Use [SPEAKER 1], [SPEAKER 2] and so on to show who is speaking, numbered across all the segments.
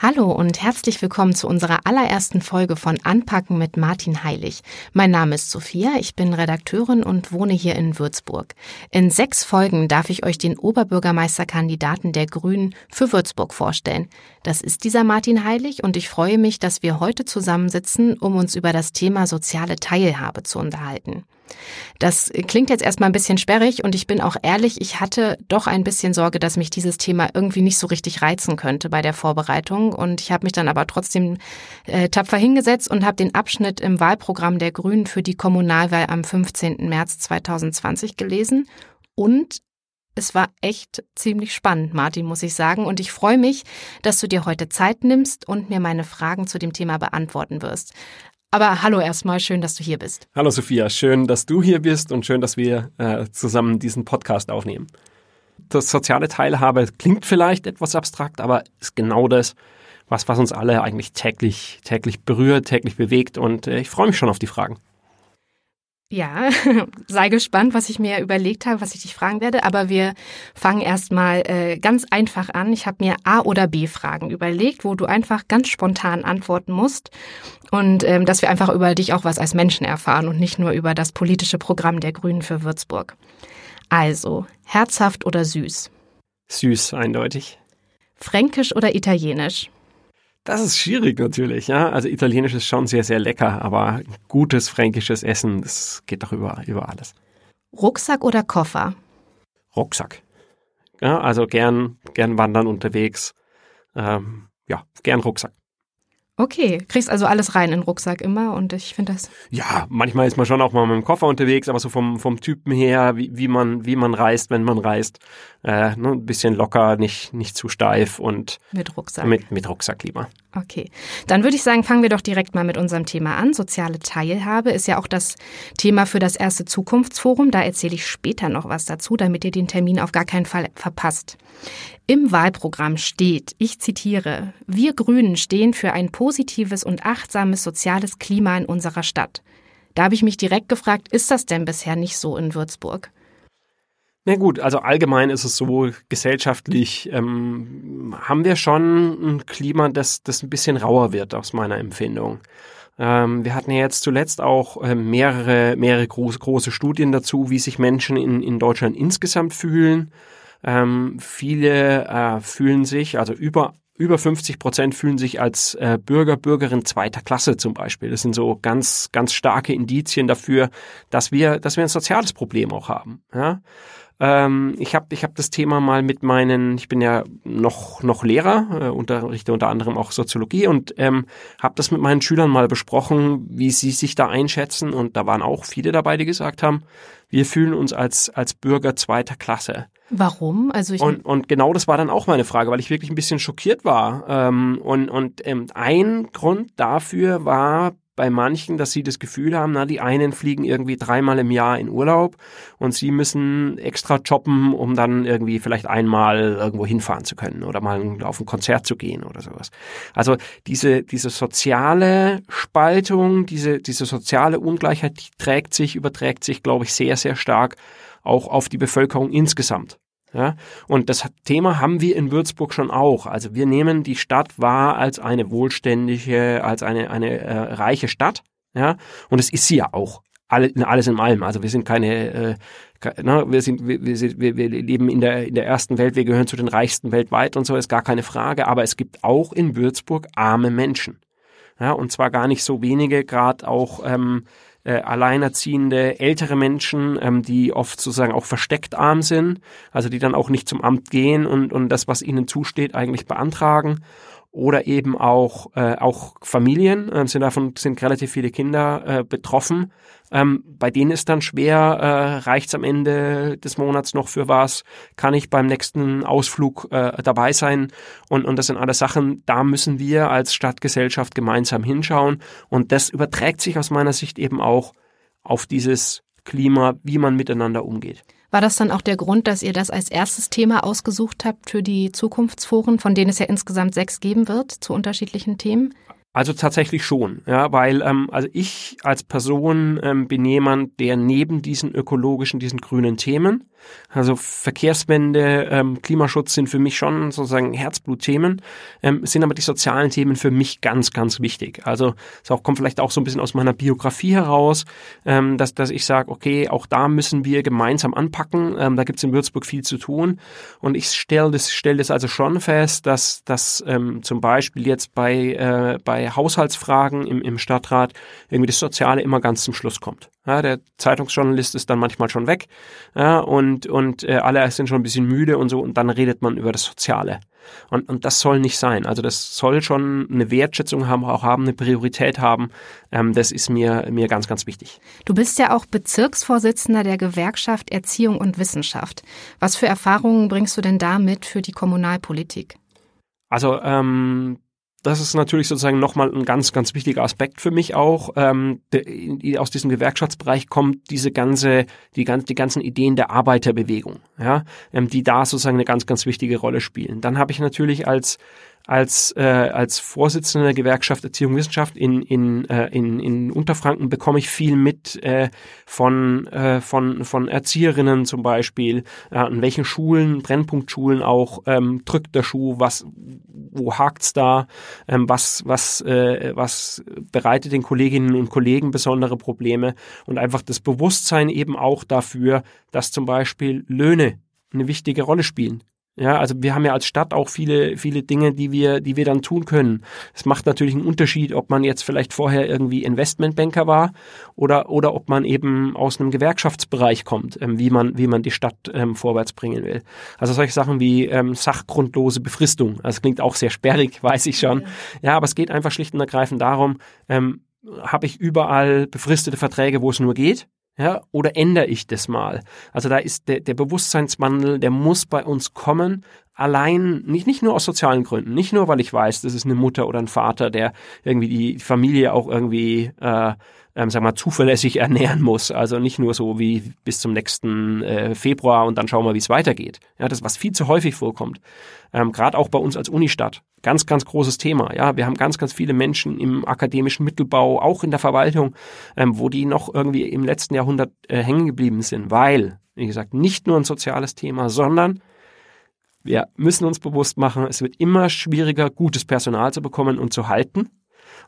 [SPEAKER 1] Hallo und herzlich willkommen zu unserer allerersten Folge von Anpacken mit Martin Heilig. Mein Name ist Sophia, ich bin Redakteurin und wohne hier in Würzburg. In sechs Folgen darf ich euch den Oberbürgermeisterkandidaten der Grünen für Würzburg vorstellen. Das ist dieser Martin Heilig und ich freue mich, dass wir heute zusammensitzen, um uns über das Thema soziale Teilhabe zu unterhalten. Das klingt jetzt erstmal ein bisschen sperrig und ich bin auch ehrlich, ich hatte doch ein bisschen Sorge, dass mich dieses Thema irgendwie nicht so richtig reizen könnte bei der Vorbereitung und ich habe mich dann aber trotzdem äh, tapfer hingesetzt und habe den Abschnitt im Wahlprogramm der Grünen für die Kommunalwahl am 15. März 2020 gelesen und es war echt ziemlich spannend, Martin, muss ich sagen. Und ich freue mich, dass du dir heute Zeit nimmst und mir meine Fragen zu dem Thema beantworten wirst. Aber hallo erstmal, schön, dass du hier bist.
[SPEAKER 2] Hallo Sophia, schön, dass du hier bist und schön, dass wir äh, zusammen diesen Podcast aufnehmen. Das soziale Teilhabe klingt vielleicht etwas abstrakt, aber ist genau das, was, was uns alle eigentlich täglich, täglich berührt, täglich bewegt und äh, ich freue mich schon auf die Fragen.
[SPEAKER 1] Ja, sei gespannt, was ich mir überlegt habe, was ich dich fragen werde. Aber wir fangen erstmal äh, ganz einfach an. Ich habe mir A- oder B-Fragen überlegt, wo du einfach ganz spontan antworten musst. Und ähm, dass wir einfach über dich auch was als Menschen erfahren und nicht nur über das politische Programm der Grünen für Würzburg. Also, herzhaft oder süß?
[SPEAKER 2] Süß, eindeutig.
[SPEAKER 1] Fränkisch oder italienisch?
[SPEAKER 2] Das ist schwierig natürlich, ja. Also Italienisch ist schon sehr, sehr lecker, aber gutes fränkisches Essen, das geht doch über, über alles.
[SPEAKER 1] Rucksack oder Koffer?
[SPEAKER 2] Rucksack. Ja, also gern, gern wandern unterwegs. Ähm, ja, gern Rucksack.
[SPEAKER 1] Okay, kriegst also alles rein in den Rucksack immer und ich finde das.
[SPEAKER 2] Ja, manchmal ist man schon auch mal mit dem Koffer unterwegs, aber so vom, vom Typen her, wie, wie, man, wie man reist, wenn man reist, äh, ne, ein bisschen locker, nicht, nicht zu steif und
[SPEAKER 1] mit Rucksack.
[SPEAKER 2] Mit, mit Rucksack lieber.
[SPEAKER 1] Okay, dann würde ich sagen, fangen wir doch direkt mal mit unserem Thema an. Soziale Teilhabe ist ja auch das Thema für das erste Zukunftsforum. Da erzähle ich später noch was dazu, damit ihr den Termin auf gar keinen Fall verpasst. Im Wahlprogramm steht, ich zitiere, wir Grünen stehen für ein positives und achtsames soziales Klima in unserer Stadt. Da habe ich mich direkt gefragt, ist das denn bisher nicht so in Würzburg?
[SPEAKER 2] Na gut, also allgemein ist es so, gesellschaftlich ähm, haben wir schon ein Klima, das, das ein bisschen rauer wird aus meiner Empfindung. Ähm, wir hatten ja jetzt zuletzt auch äh, mehrere, mehrere große, große Studien dazu, wie sich Menschen in, in Deutschland insgesamt fühlen. Ähm, viele äh, fühlen sich, also über über 50 Prozent fühlen sich als äh, Bürger, Bürgerin zweiter Klasse zum Beispiel. Das sind so ganz, ganz starke Indizien dafür, dass wir, dass wir ein soziales Problem auch haben. Ja? Ähm, ich habe ich hab das Thema mal mit meinen, ich bin ja noch, noch Lehrer, äh, unterrichte unter anderem auch Soziologie und ähm, habe das mit meinen Schülern mal besprochen, wie sie sich da einschätzen. Und da waren auch viele dabei, die gesagt haben, wir fühlen uns als, als Bürger zweiter Klasse.
[SPEAKER 1] Warum? Also ich
[SPEAKER 2] und, und genau das war dann auch meine Frage, weil ich wirklich ein bisschen schockiert war. Ähm, und und ähm, ein Grund dafür war bei manchen, dass sie das Gefühl haben, na, die einen fliegen irgendwie dreimal im Jahr in Urlaub und sie müssen extra jobben, um dann irgendwie vielleicht einmal irgendwo hinfahren zu können oder mal auf ein Konzert zu gehen oder sowas. Also diese, diese soziale Spaltung, diese, diese soziale Ungleichheit, die trägt sich, überträgt sich, glaube ich, sehr, sehr stark auch auf die Bevölkerung insgesamt. Ja, und das Thema haben wir in Würzburg schon auch. Also wir nehmen die Stadt wahr als eine wohlständige, als eine, eine äh, reiche Stadt. Ja, und es ist sie ja auch. Alle, alles in allem. Also wir sind keine, äh, na, ne, wir sind, wir, wir, wir leben in der, in der ersten Welt, wir gehören zu den reichsten weltweit und so, ist gar keine Frage. Aber es gibt auch in Würzburg arme Menschen. Ja, und zwar gar nicht so wenige, gerade auch ähm, äh, alleinerziehende ältere Menschen, ähm, die oft sozusagen auch versteckt arm sind, also die dann auch nicht zum Amt gehen und, und das, was ihnen zusteht, eigentlich beantragen oder eben auch äh, auch Familien äh, sind davon sind relativ viele Kinder äh, betroffen. Ähm, bei denen ist dann schwer, äh, reicht's am Ende des Monats noch für was? Kann ich beim nächsten Ausflug äh, dabei sein? Und und das sind alles Sachen, da müssen wir als Stadtgesellschaft gemeinsam hinschauen und das überträgt sich aus meiner Sicht eben auch auf dieses Klima, wie man miteinander umgeht.
[SPEAKER 1] War das dann auch der Grund, dass ihr das als erstes Thema ausgesucht habt für die Zukunftsforen, von denen es ja insgesamt sechs geben wird, zu unterschiedlichen Themen?
[SPEAKER 2] Also tatsächlich schon, ja, weil ähm, also ich als Person ähm, bin jemand, der neben diesen ökologischen, diesen grünen Themen Also Verkehrswende, ähm, Klimaschutz sind für mich schon sozusagen Herzblutthemen, ähm, sind aber die sozialen Themen für mich ganz, ganz wichtig. Also es auch, kommt vielleicht auch so ein bisschen aus meiner Biografie heraus, ähm, dass, dass ich sage, okay, auch da müssen wir gemeinsam anpacken. Ähm, da gibt es in Würzburg viel zu tun. Und ich stelle das, stell das also schon fest, dass, dass ähm, zum Beispiel jetzt bei, äh, bei Haushaltsfragen im, im Stadtrat irgendwie das Soziale immer ganz zum Schluss kommt. Ja, der Zeitungsjournalist ist dann manchmal schon weg ja, und, und äh, alle sind schon ein bisschen müde und so und dann redet man über das Soziale. Und, und das soll nicht sein. Also das soll schon eine Wertschätzung haben, auch haben, eine Priorität haben. Ähm, das ist mir, mir ganz, ganz wichtig.
[SPEAKER 1] Du bist ja auch Bezirksvorsitzender der Gewerkschaft Erziehung und Wissenschaft. Was für Erfahrungen bringst du denn da mit für die Kommunalpolitik?
[SPEAKER 2] Also ähm, das ist natürlich sozusagen nochmal ein ganz, ganz wichtiger Aspekt für mich auch. Ähm, de, aus diesem Gewerkschaftsbereich kommt diese ganze, die, ganz, die ganzen Ideen der Arbeiterbewegung, ja, ähm, die da sozusagen eine ganz, ganz wichtige Rolle spielen. Dann habe ich natürlich als als, äh, als Vorsitzender der Gewerkschaft Erziehung und Wissenschaft in, in, äh, in, in Unterfranken bekomme ich viel mit äh, von, äh, von, von Erzieherinnen zum Beispiel, äh, an welchen Schulen, Brennpunktschulen auch ähm, drückt der Schuh, was, wo hakt's da, ähm, was, was, äh, was bereitet den Kolleginnen und Kollegen besondere Probleme und einfach das Bewusstsein eben auch dafür, dass zum Beispiel Löhne eine wichtige Rolle spielen. Ja, also wir haben ja als Stadt auch viele, viele Dinge, die wir, die wir dann tun können. Es macht natürlich einen Unterschied, ob man jetzt vielleicht vorher irgendwie Investmentbanker war oder, oder ob man eben aus einem Gewerkschaftsbereich kommt, ähm, wie man, wie man die Stadt ähm, vorwärts bringen will. Also solche Sachen wie ähm, sachgrundlose Befristung. Also das klingt auch sehr sperrig, weiß ich schon. Ja, ja aber es geht einfach schlicht und ergreifend darum, ähm, habe ich überall befristete Verträge, wo es nur geht? Ja, oder ändere ich das mal? Also da ist der, der Bewusstseinswandel, der muss bei uns kommen, allein, nicht, nicht nur aus sozialen Gründen, nicht nur, weil ich weiß, das ist eine Mutter oder ein Vater, der irgendwie die Familie auch irgendwie äh, ähm, sag mal, zuverlässig ernähren muss. Also nicht nur so wie bis zum nächsten äh, Februar und dann schauen wir, wie es weitergeht. Ja, das was viel zu häufig vorkommt. Ähm, Gerade auch bei uns als Unistadt. Ganz, ganz großes Thema. Ja, wir haben ganz, ganz viele Menschen im akademischen Mittelbau, auch in der Verwaltung, ähm, wo die noch irgendwie im letzten Jahrhundert äh, hängen geblieben sind, weil, wie gesagt, nicht nur ein soziales Thema, sondern wir müssen uns bewusst machen, es wird immer schwieriger, gutes Personal zu bekommen und zu halten.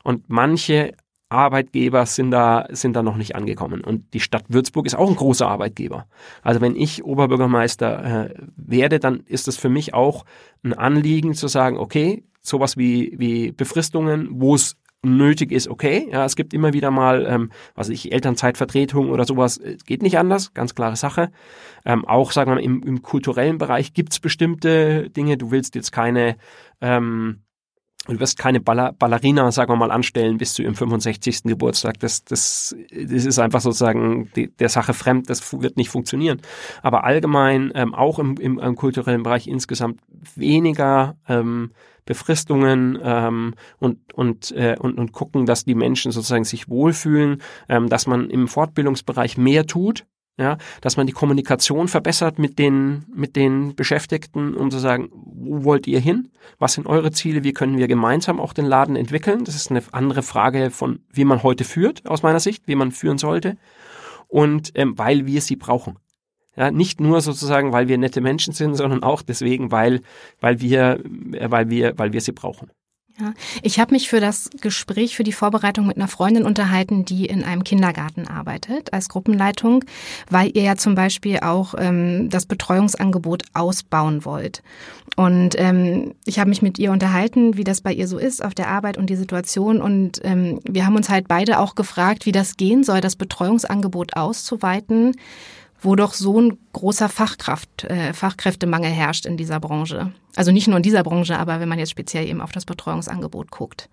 [SPEAKER 2] Und manche Arbeitgeber sind da, sind da noch nicht angekommen. Und die Stadt Würzburg ist auch ein großer Arbeitgeber. Also wenn ich Oberbürgermeister äh, werde, dann ist es für mich auch ein Anliegen zu sagen, okay, sowas wie, wie Befristungen, wo es nötig ist, okay. Ja, es gibt immer wieder mal, ähm, was ich, Elternzeitvertretung oder sowas, äh, geht nicht anders, ganz klare Sache. Ähm, auch, sagen wir mal, im, im kulturellen Bereich gibt's bestimmte Dinge. Du willst jetzt keine ähm, du wirst keine Baller, Ballerina, sagen wir mal, anstellen bis zu ihrem 65. Geburtstag. Das, das, das ist einfach sozusagen die, der Sache fremd, das wird nicht funktionieren. Aber allgemein, ähm, auch im, im, im kulturellen Bereich insgesamt weniger ähm, Befristungen ähm, und, und, äh, und, und gucken, dass die Menschen sozusagen sich wohlfühlen, ähm, dass man im Fortbildungsbereich mehr tut, ja, dass man die Kommunikation verbessert mit den, mit den Beschäftigten, um zu sagen, wo wollt ihr hin? Was sind eure Ziele? Wie können wir gemeinsam auch den Laden entwickeln? Das ist eine andere Frage von, wie man heute führt, aus meiner Sicht, wie man führen sollte. Und ähm, weil wir sie brauchen. Ja, nicht nur sozusagen, weil wir nette Menschen sind, sondern auch deswegen, weil, weil wir, äh, weil wir, weil wir sie brauchen.
[SPEAKER 1] Ja, ich habe mich für das Gespräch, für die Vorbereitung mit einer Freundin unterhalten, die in einem Kindergarten arbeitet als Gruppenleitung, weil ihr ja zum Beispiel auch ähm, das Betreuungsangebot ausbauen wollt. Und ähm, ich habe mich mit ihr unterhalten, wie das bei ihr so ist auf der Arbeit und die Situation. Und ähm, wir haben uns halt beide auch gefragt, wie das gehen soll, das Betreuungsangebot auszuweiten wo doch so ein großer Fachkraft, äh, Fachkräftemangel herrscht in dieser Branche. Also nicht nur in dieser Branche, aber wenn man jetzt speziell eben auf das Betreuungsangebot guckt.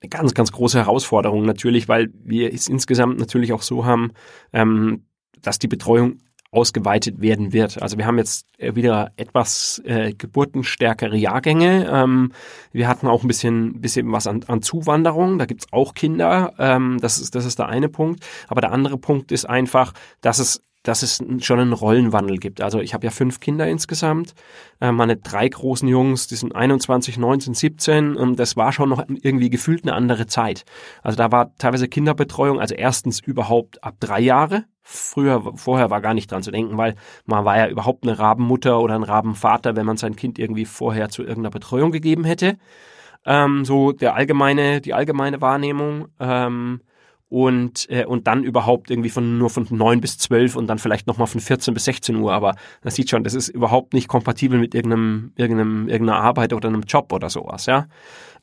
[SPEAKER 2] Eine ganz, ganz große Herausforderung natürlich, weil wir es insgesamt natürlich auch so haben, ähm, dass die Betreuung ausgeweitet werden wird. Also wir haben jetzt wieder etwas äh, geburtenstärkere Jahrgänge. Ähm, wir hatten auch ein bisschen, bisschen was an, an Zuwanderung. Da gibt's auch Kinder. Ähm, das, ist, das ist der eine Punkt. Aber der andere Punkt ist einfach, dass es dass es schon einen Rollenwandel gibt. Also ich habe ja fünf Kinder insgesamt, äh, meine drei großen Jungs, die sind 21, 19, 17 und das war schon noch irgendwie gefühlt eine andere Zeit. Also da war teilweise Kinderbetreuung, also erstens überhaupt ab drei Jahre. Früher, vorher war gar nicht dran zu denken, weil man war ja überhaupt eine Rabenmutter oder ein Rabenvater, wenn man sein Kind irgendwie vorher zu irgendeiner Betreuung gegeben hätte. Ähm, so der allgemeine, die allgemeine Wahrnehmung. Ähm, und, äh, und dann überhaupt irgendwie von nur von neun bis zwölf und dann vielleicht nochmal von 14 bis 16 Uhr. Aber man sieht schon, das ist überhaupt nicht kompatibel mit irgendeinem, irgendeinem, irgendeiner Arbeit oder einem Job oder sowas, ja.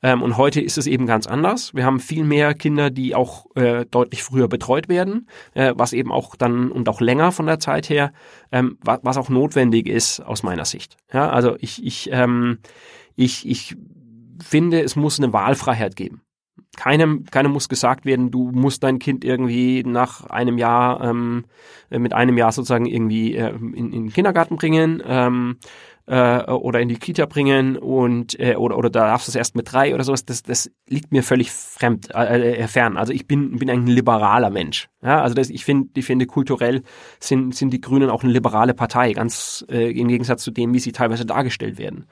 [SPEAKER 2] Ähm, und heute ist es eben ganz anders. Wir haben viel mehr Kinder, die auch äh, deutlich früher betreut werden, äh, was eben auch dann und auch länger von der Zeit her, ähm, was, was auch notwendig ist aus meiner Sicht. Ja, also ich, ich, ähm, ich, ich finde, es muss eine Wahlfreiheit geben keinem, keinem muss gesagt werden, du musst dein Kind irgendwie nach einem Jahr, ähm, mit einem Jahr sozusagen irgendwie äh, in, in den Kindergarten bringen ähm, äh, oder in die Kita bringen und äh, oder oder da darfst du es erst mit drei oder sowas. Das, das liegt mir völlig fremd, äh, äh, fern. Also ich bin bin ein liberaler Mensch. Ja, also das, ich finde, ich finde kulturell sind sind die Grünen auch eine liberale Partei, ganz äh, im Gegensatz zu dem, wie sie teilweise dargestellt werden.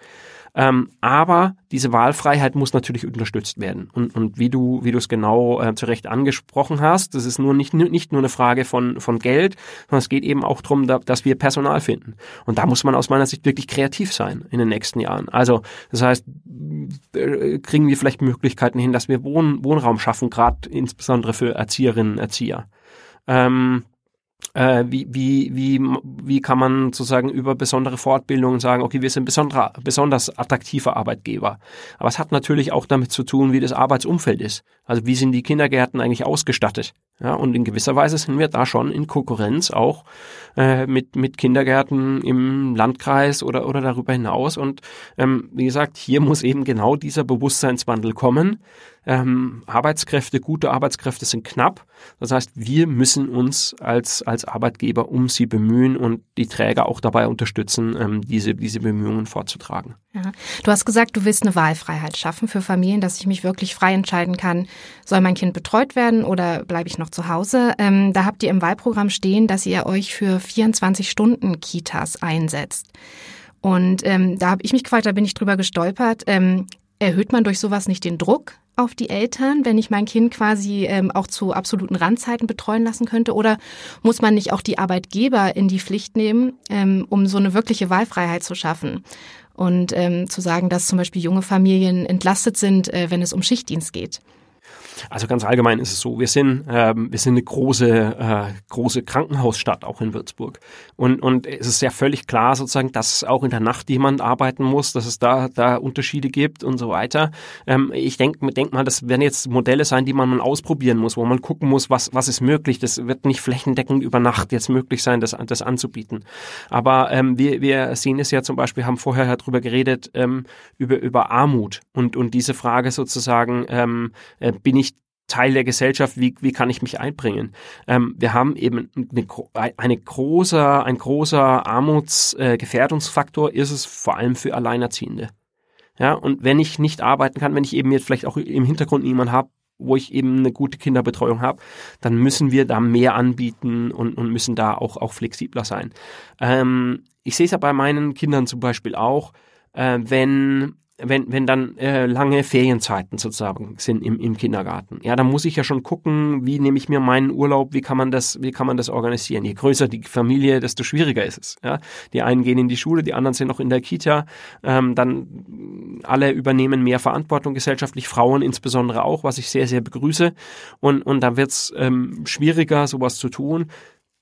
[SPEAKER 2] Ähm, aber diese Wahlfreiheit muss natürlich unterstützt werden. Und, und wie du, wie du es genau äh, zu Recht angesprochen hast, das ist nur nicht, nicht nur eine Frage von, von Geld, sondern es geht eben auch darum, da, dass wir Personal finden. Und da muss man aus meiner Sicht wirklich kreativ sein in den nächsten Jahren. Also, das heißt, äh, kriegen wir vielleicht Möglichkeiten hin, dass wir Wohn, Wohnraum schaffen, gerade insbesondere für Erzieherinnen und Erzieher. Ähm, äh, wie, wie, wie, wie kann man sozusagen über besondere Fortbildungen sagen, okay, wir sind besonderer, besonders attraktiver Arbeitgeber. Aber es hat natürlich auch damit zu tun, wie das Arbeitsumfeld ist. Also wie sind die Kindergärten eigentlich ausgestattet? Ja, und in gewisser Weise sind wir da schon in Konkurrenz auch äh, mit, mit Kindergärten im Landkreis oder, oder darüber hinaus. Und ähm, wie gesagt, hier muss eben genau dieser Bewusstseinswandel kommen. Ähm, Arbeitskräfte, gute Arbeitskräfte sind knapp. Das heißt, wir müssen uns als, als Arbeitgeber um sie bemühen und die Träger auch dabei unterstützen, ähm, diese, diese Bemühungen vorzutragen.
[SPEAKER 1] Ja. Du hast gesagt, du willst eine Wahlfreiheit schaffen für Familien, dass ich mich wirklich frei entscheiden kann, soll mein Kind betreut werden oder bleibe ich noch zu Hause? Ähm, da habt ihr im Wahlprogramm stehen, dass ihr euch für 24 Stunden Kitas einsetzt. Und ähm, da habe ich mich gefragt, da bin ich drüber gestolpert. Ähm, erhöht man durch sowas nicht den Druck auf die Eltern, wenn ich mein Kind quasi ähm, auch zu absoluten Randzeiten betreuen lassen könnte? Oder muss man nicht auch die Arbeitgeber in die Pflicht nehmen, ähm, um so eine wirkliche Wahlfreiheit zu schaffen? Und ähm, zu sagen, dass zum Beispiel junge Familien entlastet sind, äh, wenn es um Schichtdienst geht.
[SPEAKER 2] Also ganz allgemein ist es so, wir sind, ähm, wir sind eine große, äh, große Krankenhausstadt auch in Würzburg. Und, und es ist ja völlig klar sozusagen, dass auch in der Nacht jemand arbeiten muss, dass es da, da Unterschiede gibt und so weiter. Ähm, ich denke denk mal, das werden jetzt Modelle sein, die man mal ausprobieren muss, wo man gucken muss, was, was ist möglich. Das wird nicht flächendeckend über Nacht jetzt möglich sein, das, das anzubieten. Aber ähm, wir, wir sehen es ja zum Beispiel, haben vorher darüber geredet, ähm, über, über Armut und, und diese Frage sozusagen, ähm, äh, bin ich Teil der Gesellschaft, wie, wie kann ich mich einbringen? Ähm, wir haben eben eine, eine großer, ein großer Armutsgefährdungsfaktor äh, ist es vor allem für Alleinerziehende. Ja, und wenn ich nicht arbeiten kann, wenn ich eben jetzt vielleicht auch im Hintergrund niemanden habe, wo ich eben eine gute Kinderbetreuung habe, dann müssen wir da mehr anbieten und, und müssen da auch, auch flexibler sein. Ähm, ich sehe es ja bei meinen Kindern zum Beispiel auch, äh, wenn wenn, wenn dann äh, lange Ferienzeiten sozusagen sind im, im Kindergarten, ja, dann muss ich ja schon gucken, wie nehme ich mir meinen Urlaub, wie kann man das, wie kann man das organisieren? Je größer die Familie, desto schwieriger ist es. Ja? Die einen gehen in die Schule, die anderen sind noch in der Kita, ähm, dann alle übernehmen mehr Verantwortung gesellschaftlich, Frauen insbesondere auch, was ich sehr, sehr begrüße. Und, und da wird es ähm, schwieriger, sowas zu tun.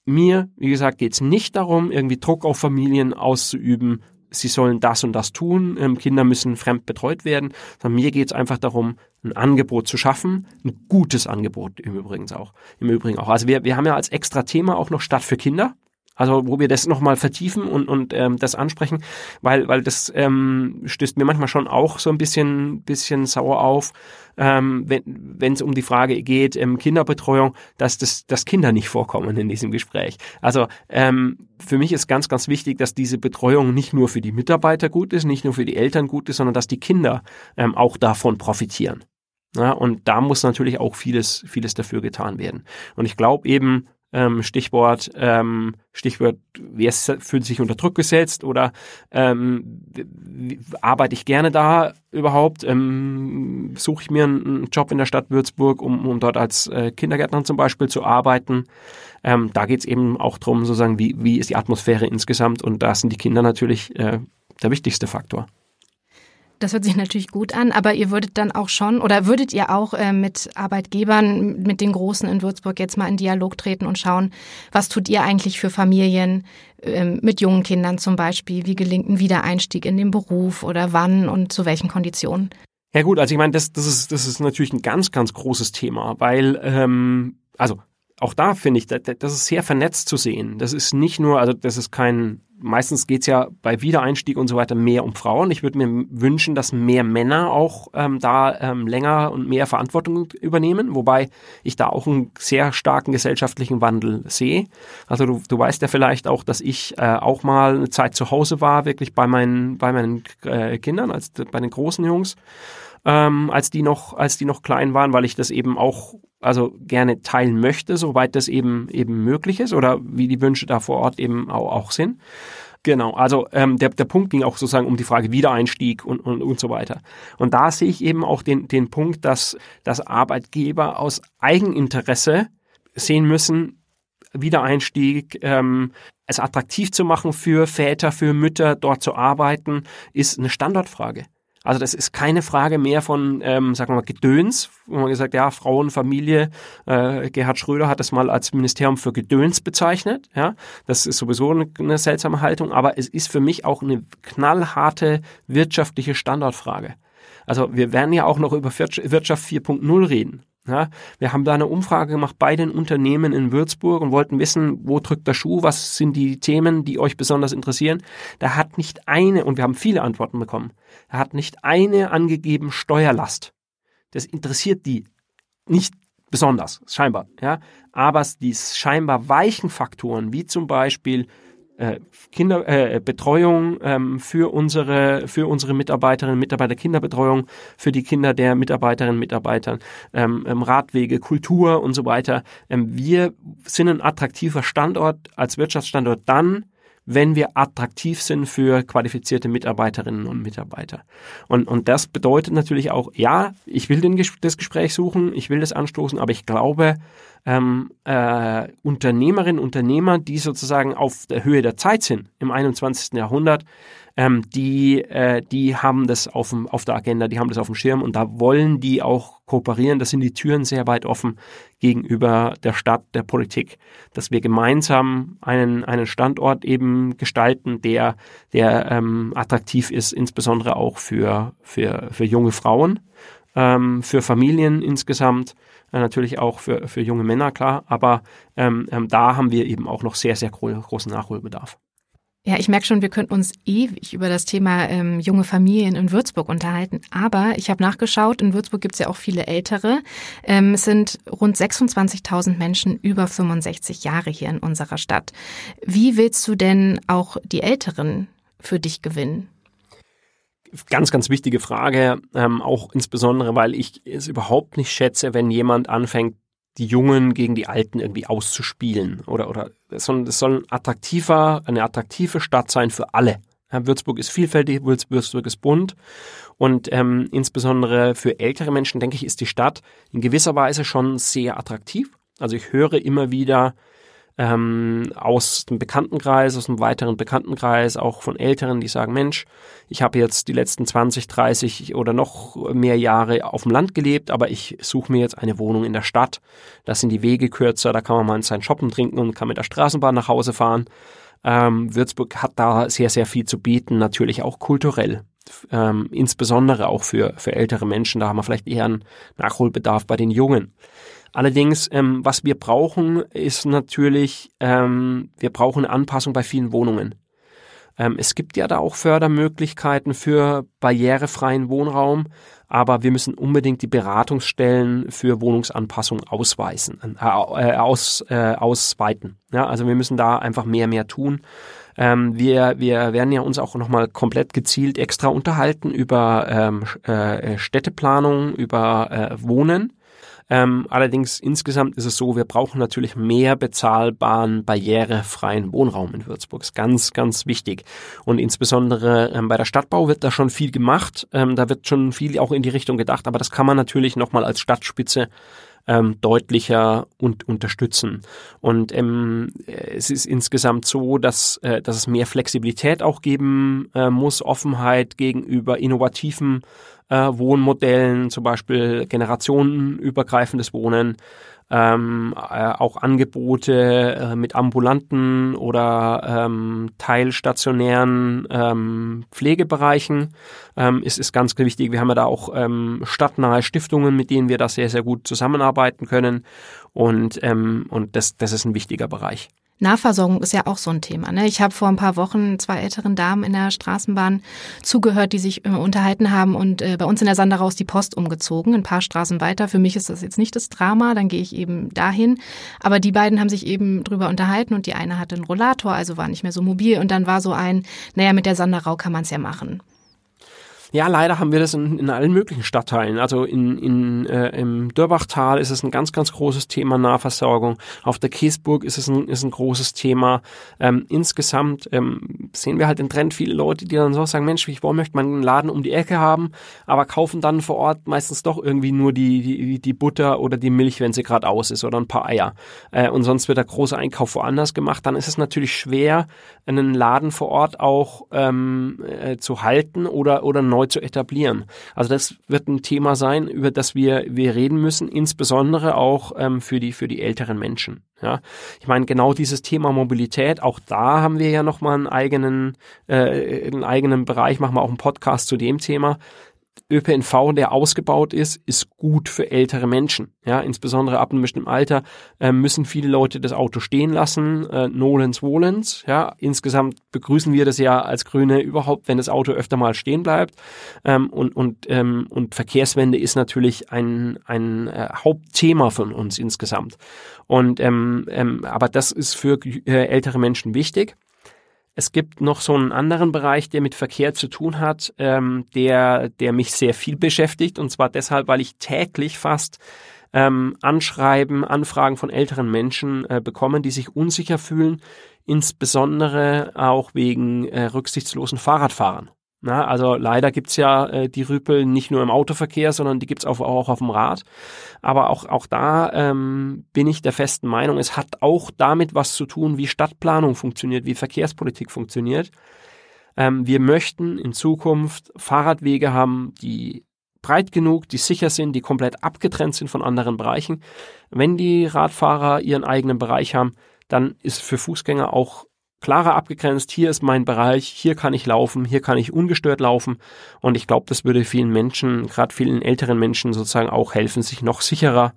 [SPEAKER 2] Mir, wie gesagt, geht es nicht darum, irgendwie Druck auf Familien auszuüben, sie sollen das und das tun, ähm, Kinder müssen fremd betreut werden, sondern mir geht es einfach darum, ein Angebot zu schaffen, ein gutes Angebot im Übrigen auch. Im Übrigen auch. Also wir, wir haben ja als extra Thema auch noch Stadt für Kinder. Also wo wir das nochmal vertiefen und, und ähm, das ansprechen, weil, weil das ähm, stößt mir manchmal schon auch so ein bisschen, bisschen sauer auf, ähm, wenn es um die Frage geht, ähm, Kinderbetreuung, dass, das, dass Kinder nicht vorkommen in diesem Gespräch. Also ähm, für mich ist ganz, ganz wichtig, dass diese Betreuung nicht nur für die Mitarbeiter gut ist, nicht nur für die Eltern gut ist, sondern dass die Kinder ähm, auch davon profitieren. Ja, und da muss natürlich auch vieles, vieles dafür getan werden. Und ich glaube eben, ähm, Stichwort, ähm, Stichwort, wer fühlt sich unter Druck gesetzt oder ähm, arbeite ich gerne da überhaupt? Ähm, Suche ich mir einen Job in der Stadt Würzburg, um, um dort als äh, Kindergärtner zum Beispiel zu arbeiten? Ähm, da geht es eben auch darum, sozusagen, wie, wie ist die Atmosphäre insgesamt und da sind die Kinder natürlich äh, der wichtigste Faktor.
[SPEAKER 1] Das hört sich natürlich gut an, aber ihr würdet dann auch schon oder würdet ihr auch äh, mit Arbeitgebern, mit den Großen in Würzburg jetzt mal in Dialog treten und schauen, was tut ihr eigentlich für Familien äh, mit jungen Kindern zum Beispiel? Wie gelingt ein Wiedereinstieg in den Beruf oder wann und zu welchen Konditionen?
[SPEAKER 2] Ja gut, also ich meine, das, das, ist, das ist natürlich ein ganz, ganz großes Thema, weil, ähm, also auch da finde ich, das, ist sehr vernetzt zu sehen. Das ist nicht nur, also das ist kein meistens geht's ja bei Wiedereinstieg und so weiter mehr um Frauen. Ich würde mir wünschen, dass mehr Männer auch ähm, da ähm, länger und mehr Verantwortung übernehmen, wobei ich da auch einen sehr starken gesellschaftlichen Wandel sehe. Also du, du weißt ja vielleicht auch, dass ich äh, auch mal eine Zeit zu Hause war, wirklich bei meinen, bei meinen äh, Kindern, als bei den großen Jungs ähm, als die noch, als die noch klein waren, weil ich das eben auch also gerne teilen möchte, soweit das eben eben möglich ist oder wie die Wünsche da vor Ort eben auch, auch sind. Genau, also ähm, der, der Punkt ging auch sozusagen um die Frage Wiedereinstieg und, und, und so weiter. Und da sehe ich eben auch den, den Punkt, dass, dass Arbeitgeber aus Eigeninteresse sehen müssen, Wiedereinstieg, ähm, es attraktiv zu machen für Väter, für Mütter, dort zu arbeiten, ist eine Standortfrage. Also das ist keine Frage mehr von, ähm, sagen wir mal, Gedöns, wo man gesagt, ja, Frauen, Familie, äh, Gerhard Schröder hat das mal als Ministerium für Gedöns bezeichnet. Ja, das ist sowieso eine, eine seltsame Haltung, aber es ist für mich auch eine knallharte wirtschaftliche Standortfrage. Also wir werden ja auch noch über Wirtschaft 4.0 reden. Ja, wir haben da eine Umfrage gemacht bei den Unternehmen in Würzburg und wollten wissen, wo drückt der Schuh, was sind die Themen, die euch besonders interessieren. Da hat nicht eine, und wir haben viele Antworten bekommen, da hat nicht eine angegeben Steuerlast. Das interessiert die nicht besonders, scheinbar. Ja, aber die scheinbar weichen Faktoren, wie zum Beispiel äh, Kinderbetreuung äh, ähm, für unsere für unsere Mitarbeiterinnen Mitarbeiter Kinderbetreuung für die Kinder der Mitarbeiterinnen Mitarbeiter ähm, ähm, Radwege Kultur und so weiter. Ähm, wir sind ein attraktiver Standort als Wirtschaftsstandort dann wenn wir attraktiv sind für qualifizierte Mitarbeiterinnen und Mitarbeiter. Und, und das bedeutet natürlich auch, ja, ich will den, das Gespräch suchen, ich will das anstoßen, aber ich glaube, ähm, äh, Unternehmerinnen, Unternehmer, die sozusagen auf der Höhe der Zeit sind im 21. Jahrhundert, ähm, die, äh, die haben das auf, dem, auf der Agenda, die haben das auf dem Schirm und da wollen die auch kooperieren. Da sind die Türen sehr weit offen gegenüber der Stadt, der Politik, dass wir gemeinsam einen, einen Standort eben gestalten, der, der ähm, attraktiv ist, insbesondere auch für, für, für junge Frauen, ähm, für Familien insgesamt äh, natürlich auch für, für junge Männer, klar, aber ähm, ähm, da haben wir eben auch noch sehr, sehr großen Nachholbedarf.
[SPEAKER 1] Ja, ich merke schon, wir könnten uns ewig über das Thema ähm, junge Familien in Würzburg unterhalten. Aber ich habe nachgeschaut, in Würzburg gibt es ja auch viele Ältere. Ähm, es sind rund 26.000 Menschen über 65 Jahre hier in unserer Stadt. Wie willst du denn auch die Älteren für dich gewinnen?
[SPEAKER 2] Ganz, ganz wichtige Frage, ähm, auch insbesondere, weil ich es überhaupt nicht schätze, wenn jemand anfängt, die Jungen gegen die Alten irgendwie auszuspielen. Oder, oder es soll, es soll ein attraktiver, eine attraktive Stadt sein für alle. Ja, Würzburg ist vielfältig, Würzburg ist bunt und ähm, insbesondere für ältere Menschen, denke ich, ist die Stadt in gewisser Weise schon sehr attraktiv. Also ich höre immer wieder ähm, aus dem Bekanntenkreis, aus einem weiteren Bekanntenkreis, auch von Älteren, die sagen, Mensch, ich habe jetzt die letzten 20, 30 oder noch mehr Jahre auf dem Land gelebt, aber ich suche mir jetzt eine Wohnung in der Stadt. Da sind die Wege kürzer, da kann man mal sein Shoppen trinken und kann mit der Straßenbahn nach Hause fahren. Ähm, Würzburg hat da sehr, sehr viel zu bieten, natürlich auch kulturell. Ähm, insbesondere auch für, für ältere Menschen, da haben wir vielleicht eher einen Nachholbedarf bei den Jungen. Allerdings, ähm, was wir brauchen, ist natürlich, ähm, wir brauchen eine Anpassung bei vielen Wohnungen. Ähm, es gibt ja da auch Fördermöglichkeiten für barrierefreien Wohnraum, aber wir müssen unbedingt die Beratungsstellen für Wohnungsanpassung ausweisen, äh, äh, aus, äh, ausweiten. Ja, also wir müssen da einfach mehr, mehr tun. Ähm, wir, wir werden ja uns auch nochmal komplett gezielt extra unterhalten über ähm, äh, Städteplanung, über äh, Wohnen Ähm, allerdings insgesamt ist es so, wir brauchen natürlich mehr bezahlbaren, barrierefreien Wohnraum in Würzburg. Ist ganz, ganz wichtig. Und insbesondere ähm, bei der Stadtbau wird da schon viel gemacht. Ähm, da wird schon viel auch in die Richtung gedacht, aber das kann man natürlich nochmal als Stadtspitze ähm, deutlicher und unterstützen. Und ähm, es ist insgesamt so, dass, äh, dass es mehr Flexibilität auch geben äh, muss, Offenheit gegenüber innovativen äh, Wohnmodellen, zum Beispiel generationenübergreifendes Wohnen ähm, äh, auch Angebote äh, mit ambulanten oder ähm, teilstationären ähm, Pflegebereichen ähm, ist, ist ganz wichtig. Wir haben ja da auch ähm, stadtnahe Stiftungen, mit denen wir da sehr, sehr gut zusammenarbeiten können und, ähm, und das, das ist ein wichtiger Bereich.
[SPEAKER 1] Nahversorgung ist ja auch so ein Thema. Ne? Ich habe vor ein paar Wochen zwei älteren Damen in der Straßenbahn zugehört, die sich äh, unterhalten haben und äh, bei uns in der Sanderau ist die Post umgezogen, ein paar Straßen weiter. Für mich ist das jetzt nicht das Drama, dann gehe ich eben dahin. Aber die beiden haben sich eben drüber unterhalten und die eine hatte einen Rollator, also war nicht mehr so mobil und dann war so ein, naja, mit der Sanderau kann man es ja machen.
[SPEAKER 2] Ja, leider haben wir das in, in allen möglichen Stadtteilen. Also in, in, äh, im Dörbachtal ist es ein ganz, ganz großes Thema Nahversorgung. Auf der Kiesburg ist es ein, ist ein großes Thema. Ähm, insgesamt ähm, sehen wir halt den Trend, viele Leute, die dann so sagen, Mensch, ich möchte meinen Laden um die Ecke haben, aber kaufen dann vor Ort meistens doch irgendwie nur die, die, die Butter oder die Milch, wenn sie gerade aus ist oder ein paar Eier. Äh, und sonst wird der große Einkauf woanders gemacht. Dann ist es natürlich schwer, einen Laden vor Ort auch ähm, äh, zu halten oder, oder neu neu zu etablieren. Also das wird ein Thema sein, über das wir, wir reden müssen, insbesondere auch ähm, für, die, für die älteren Menschen. Ja, ich meine, genau dieses Thema Mobilität, auch da haben wir ja nochmal einen eigenen, äh, einen eigenen Bereich, machen wir auch einen Podcast zu dem Thema. ÖPNV, der ausgebaut ist, ist gut für ältere Menschen. Ja, insbesondere ab einem bestimmten Alter äh, müssen viele Leute das Auto stehen lassen. Äh, Nolens Wohlens. Ja, insgesamt begrüßen wir das ja als Grüne überhaupt, wenn das Auto öfter mal stehen bleibt. Ähm, und und ähm, und Verkehrswende ist natürlich ein ein äh, Hauptthema von uns insgesamt. Und ähm, ähm, aber das ist für äh, ältere Menschen wichtig. Es gibt noch so einen anderen Bereich, der mit Verkehr zu tun hat, ähm, der, der mich sehr viel beschäftigt. Und zwar deshalb, weil ich täglich fast ähm, Anschreiben, Anfragen von älteren Menschen äh, bekomme, die sich unsicher fühlen, insbesondere auch wegen äh, rücksichtslosen Fahrradfahrern. Na, also leider gibt's ja äh, die Rüpel nicht nur im Autoverkehr, sondern die gibt's auch, auch auf dem Rad. Aber auch, auch da ähm, bin ich der festen Meinung, es hat auch damit was zu tun, wie Stadtplanung funktioniert, wie Verkehrspolitik funktioniert. Ähm, wir möchten in Zukunft Fahrradwege haben, die breit genug, die sicher sind, die komplett abgetrennt sind von anderen Bereichen. Wenn die Radfahrer ihren eigenen Bereich haben, dann ist für Fußgänger auch klarer abgegrenzt, hier ist mein Bereich, hier kann ich laufen, hier kann ich ungestört laufen. Und ich glaube, das würde vielen Menschen, gerade vielen älteren Menschen sozusagen auch helfen, sich noch sicherer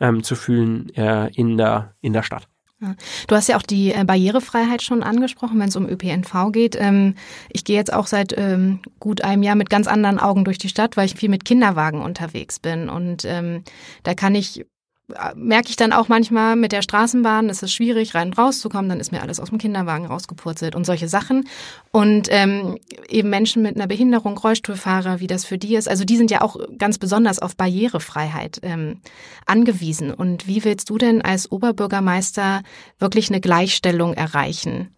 [SPEAKER 2] ähm, zu fühlen äh, in, der, in der Stadt.
[SPEAKER 1] Du hast ja auch die äh, Barrierefreiheit schon angesprochen, wenn es um ÖPNV geht. Ähm, ich gehe jetzt auch seit ähm, gut einem Jahr mit ganz anderen Augen durch die Stadt, weil ich viel mit Kinderwagen unterwegs bin. Und ähm, da kann ich merke ich dann auch manchmal mit der Straßenbahn, ist es schwierig, rein und rauszukommen, dann ist mir alles aus dem Kinderwagen rausgepurzelt und solche Sachen. Und ähm, eben Menschen mit einer Behinderung, Rollstuhlfahrer, wie das für die ist, also die sind ja auch ganz besonders auf Barrierefreiheit ähm, angewiesen. Und wie willst du denn als Oberbürgermeister wirklich eine Gleichstellung erreichen?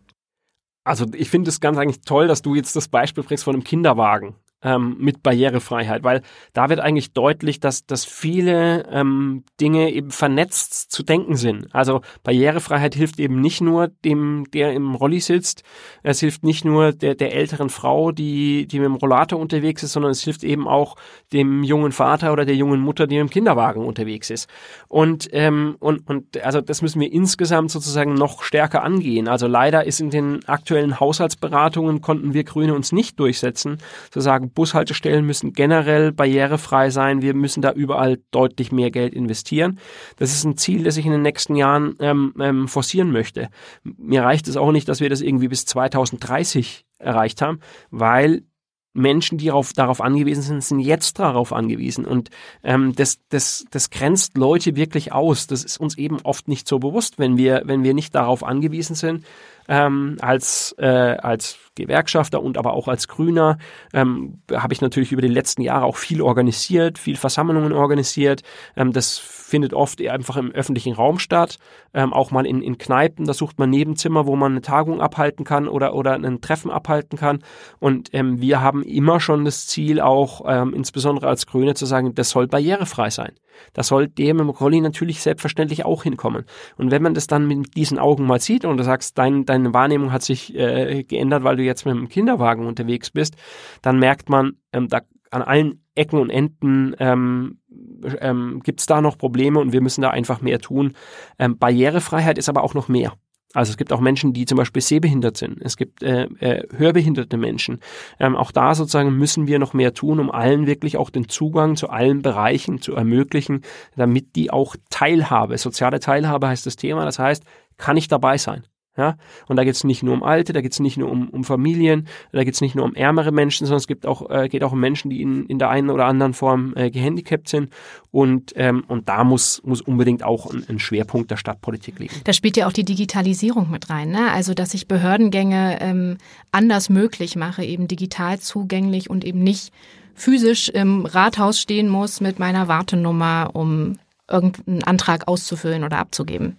[SPEAKER 2] Also ich finde es ganz eigentlich toll, dass du jetzt das Beispiel bringst von einem Kinderwagen ähm, mit Barrierefreiheit, weil da wird eigentlich deutlich, dass, dass viele ähm, Dinge eben vernetzt zu denken sind. Also Barrierefreiheit hilft eben nicht nur dem, der im Rolli sitzt, es hilft nicht nur der, der älteren Frau, die, die mit dem Rollator unterwegs ist, sondern es hilft eben auch dem jungen Vater oder der jungen Mutter, die im Kinderwagen unterwegs ist. Und, ähm, und, und also das müssen wir insgesamt sozusagen noch stärker angehen. Also leider ist in den aktuellen Haushaltsberatungen konnten wir Grüne uns nicht durchsetzen, zu sagen, Bushaltestellen müssen generell barrierefrei sein. Wir müssen da überall deutlich mehr Geld investieren. Das ist ein Ziel, das ich in den nächsten Jahren ähm, ähm, forcieren möchte. Mir reicht es auch nicht, dass wir das irgendwie bis 2030 erreicht haben, weil Menschen, die darauf, darauf angewiesen sind, sind jetzt darauf angewiesen. Und ähm, das, das, das grenzt Leute wirklich aus. Das ist uns eben oft nicht so bewusst, wenn wir, wenn wir nicht darauf angewiesen sind, ähm, als, äh, als Gewerkschafter und aber auch als Grüner ähm, habe ich natürlich über die letzten Jahre auch viel organisiert, viel Versammlungen organisiert. Ähm, das findet oft einfach im öffentlichen Raum statt, ähm, auch mal in, in Kneipen. Da sucht man Nebenzimmer, wo man eine Tagung abhalten kann oder, oder ein Treffen abhalten kann. Und ähm, wir haben immer schon das Ziel, auch ähm, insbesondere als Grüne, zu sagen, das soll barrierefrei sein. Da soll dem Rolli natürlich selbstverständlich auch hinkommen. Und wenn man das dann mit diesen Augen mal sieht und du sagst, dein, deine Wahrnehmung hat sich äh, geändert, weil du jetzt mit dem Kinderwagen unterwegs bist, dann merkt man, ähm, da an allen Ecken und Enden ähm, ähm, gibt es da noch Probleme und wir müssen da einfach mehr tun. Ähm, Barrierefreiheit ist aber auch noch mehr. Also es gibt auch Menschen, die zum Beispiel sehbehindert sind. Es gibt äh, äh, hörbehinderte Menschen. Ähm, auch da sozusagen müssen wir noch mehr tun, um allen wirklich auch den Zugang zu allen Bereichen zu ermöglichen, damit die auch Teilhabe, soziale Teilhabe heißt das Thema. Das heißt, kann ich dabei sein? Ja? Und da geht es nicht nur um Alte, da geht es nicht nur um, um Familien, da geht es nicht nur um ärmere Menschen, sondern es gibt auch, äh, geht auch um Menschen, die in, in der einen oder anderen Form äh, gehandicapt sind. Und, ähm, und da muss, muss unbedingt auch ein, ein Schwerpunkt der Stadtpolitik liegen.
[SPEAKER 1] Da spielt ja auch die Digitalisierung mit rein, ne? Also dass ich Behördengänge ähm, anders möglich mache, eben digital zugänglich und eben nicht physisch im Rathaus stehen muss mit meiner Wartenummer, um irgendeinen Antrag auszufüllen oder abzugeben.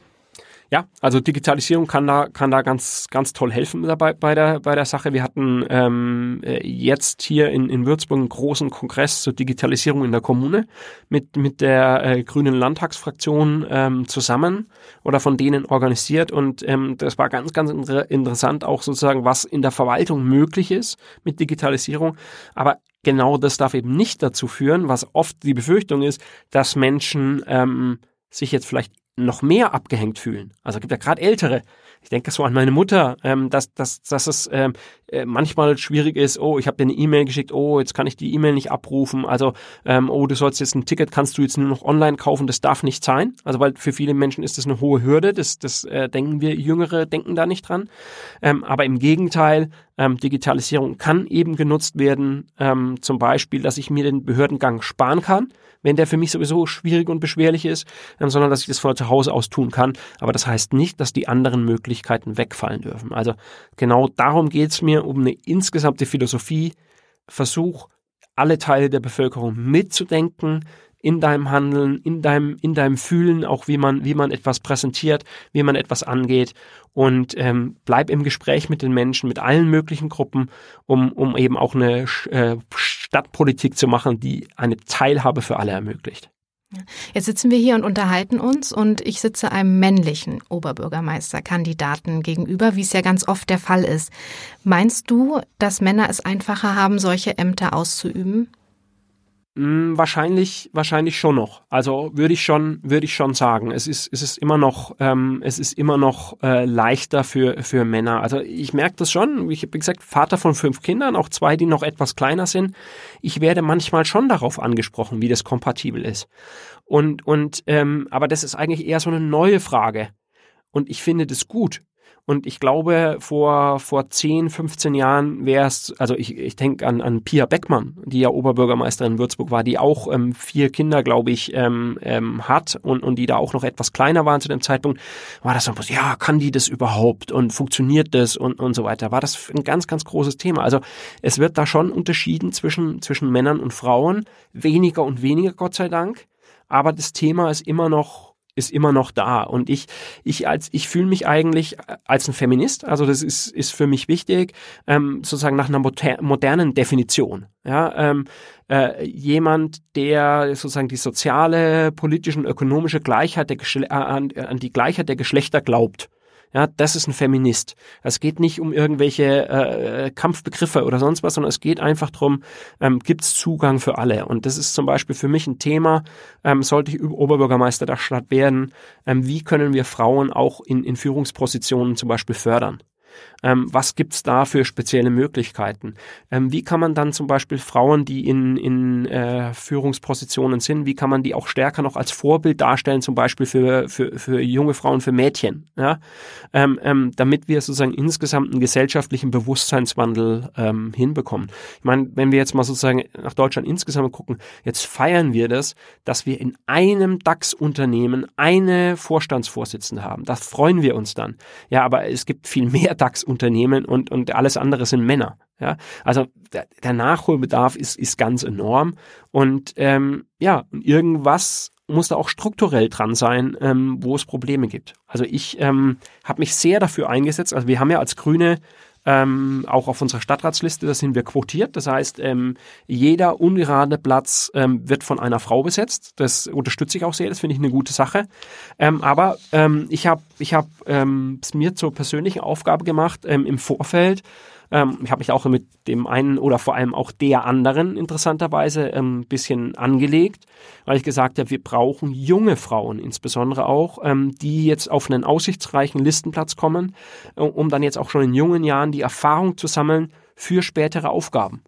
[SPEAKER 2] Ja, also Digitalisierung kann da kann da ganz ganz toll helfen dabei bei der bei der Sache. Wir hatten ähm, äh, jetzt hier in, in Würzburg einen großen Kongress zur Digitalisierung in der Kommune mit mit der äh, Grünen Landtagsfraktion ähm, zusammen oder von denen organisiert und ähm, das war ganz ganz inter interessant auch sozusagen was in der Verwaltung möglich ist mit Digitalisierung. Aber genau das darf eben nicht dazu führen, was oft die Befürchtung ist, dass Menschen ähm, sich jetzt vielleicht noch mehr abgehängt fühlen. Also gibt ja gerade Ältere. Ich denke so an meine Mutter, ähm, dass, dass, dass es ähm, äh, manchmal schwierig ist, oh, ich habe dir eine E-Mail geschickt, oh, jetzt kann ich die E-Mail nicht abrufen. Also, ähm, oh, du sollst jetzt ein Ticket, kannst du jetzt nur noch online kaufen, das darf nicht sein. Also, weil für viele Menschen ist das eine hohe Hürde, das, das äh, denken wir, Jüngere denken da nicht dran. Ähm, aber im Gegenteil, ähm, Digitalisierung kann eben genutzt werden, ähm, zum Beispiel, dass ich mir den Behördengang sparen kann wenn der für mich sowieso schwierig und beschwerlich ist, ähm, sondern dass ich das von zu Hause aus tun kann. Aber das heißt nicht, dass die anderen Möglichkeiten wegfallen dürfen. Also genau darum geht es um eine insgesamte Philosophie, Versuch, alle Teile der Bevölkerung mitzudenken, in deinem Handeln, in deinem, in deinem Fühlen, auch wie man, wie man etwas präsentiert, wie man etwas angeht. Und ähm, bleib im Gespräch mit den Menschen, mit allen möglichen Gruppen, um, um eben auch eine äh, Stadtpolitik zu machen, die eine Teilhabe für alle ermöglicht.
[SPEAKER 1] Jetzt sitzen wir hier und unterhalten uns und ich sitze einem männlichen Oberbürgermeisterkandidaten gegenüber, wie es ja ganz oft der Fall ist. Meinst du, dass Männer es einfacher haben, solche Ämter auszuüben?
[SPEAKER 2] Mm, wahrscheinlich, wahrscheinlich schon noch. Also würde ich schon, würde ich schon sagen. Es ist, es ist immer noch, ähm, es ist immer noch äh, leichter für für Männer. Also ich merke das schon. Ich habe gesagt, Vater von fünf Kindern, auch zwei, die noch etwas kleiner sind. Ich werde manchmal schon darauf angesprochen, wie das kompatibel ist. Und und ähm, aber das ist eigentlich eher so eine neue Frage. Und ich finde das gut. Und ich glaube, vor, vor 10, 15 Jahren wäre es, also ich, ich denke an, an Pia Beckmann, die ja Oberbürgermeisterin in Würzburg war, die auch ähm, vier Kinder, glaube ich, ähm, ähm, hat und, und die da auch noch etwas kleiner waren zu dem Zeitpunkt, war das so, ja, kann die das überhaupt und funktioniert das und, und so weiter. War das ein ganz, ganz großes Thema. Also es wird da schon unterschieden zwischen, zwischen Männern und Frauen, weniger und weniger, Gott sei Dank. Aber das Thema ist immer noch ist immer noch da. Und ich ich als ich fühle mich eigentlich als ein Feminist. Also das ist ist für mich wichtig ähm, sozusagen nach einer modernen Definition. Ja ähm, äh, jemand der sozusagen die soziale politische und ökonomische Gleichheit der Geschle äh, an, an die Gleichheit der Geschlechter glaubt ja, das ist ein Feminist. Es geht nicht um irgendwelche äh, Kampfbegriffe oder sonst was, sondern es geht einfach drum, ähm, gibt es Zugang für alle. Und das ist zum Beispiel für mich ein Thema, ähm, sollte ich Oberbürgermeister der Stadt werden, ähm, wie können wir Frauen auch in, in Führungspositionen zum Beispiel fördern? Ähm, was gibt's da für spezielle Möglichkeiten? Ähm, wie kann man dann zum Beispiel Frauen, die in, in äh, Führungspositionen sind, wie kann man die auch stärker noch als Vorbild darstellen, zum Beispiel für, für, für junge Frauen, für Mädchen, ja? Ähm, ähm, damit wir sozusagen insgesamt einen gesellschaftlichen Bewusstseinswandel ähm, hinbekommen. Ich meine, wenn wir jetzt mal sozusagen nach Deutschland insgesamt gucken, jetzt feiern wir das, dass wir in einem DAX-Unternehmen eine Vorstandsvorsitzende haben. Das freuen wir uns dann. Ja, aber es gibt viel mehr DAX-Unternehmen und, und alles andere sind Männer. Ja, also der, der Nachholbedarf ist, ist ganz enorm und ähm, ja, irgendwas muss da auch strukturell dran sein, ähm, wo es Probleme gibt. Also ich ähm, habe mich sehr dafür eingesetzt. Also wir haben ja als Grüne ähm, auch auf unserer Stadtratsliste, da sind wir quotiert. Das heißt, ähm, jeder ungerade Platz ähm, wird von einer Frau besetzt. Das unterstütze ich auch sehr, das finde ich eine gute Sache. Ähm, aber ähm, ich habe ich hab, ähm, es mir zur persönlichen Aufgabe gemacht, ähm, im Vorfeld ähm, ich habe mich auch mit dem einen oder vor allem auch der anderen interessanterweise ein ähm, bisschen angelegt, weil ich gesagt habe, wir brauchen junge Frauen, insbesondere auch, ähm, die jetzt auf einen aussichtsreichen Listenplatz kommen, äh, um dann jetzt auch schon in jungen Jahren die Erfahrung zu sammeln für spätere Aufgaben.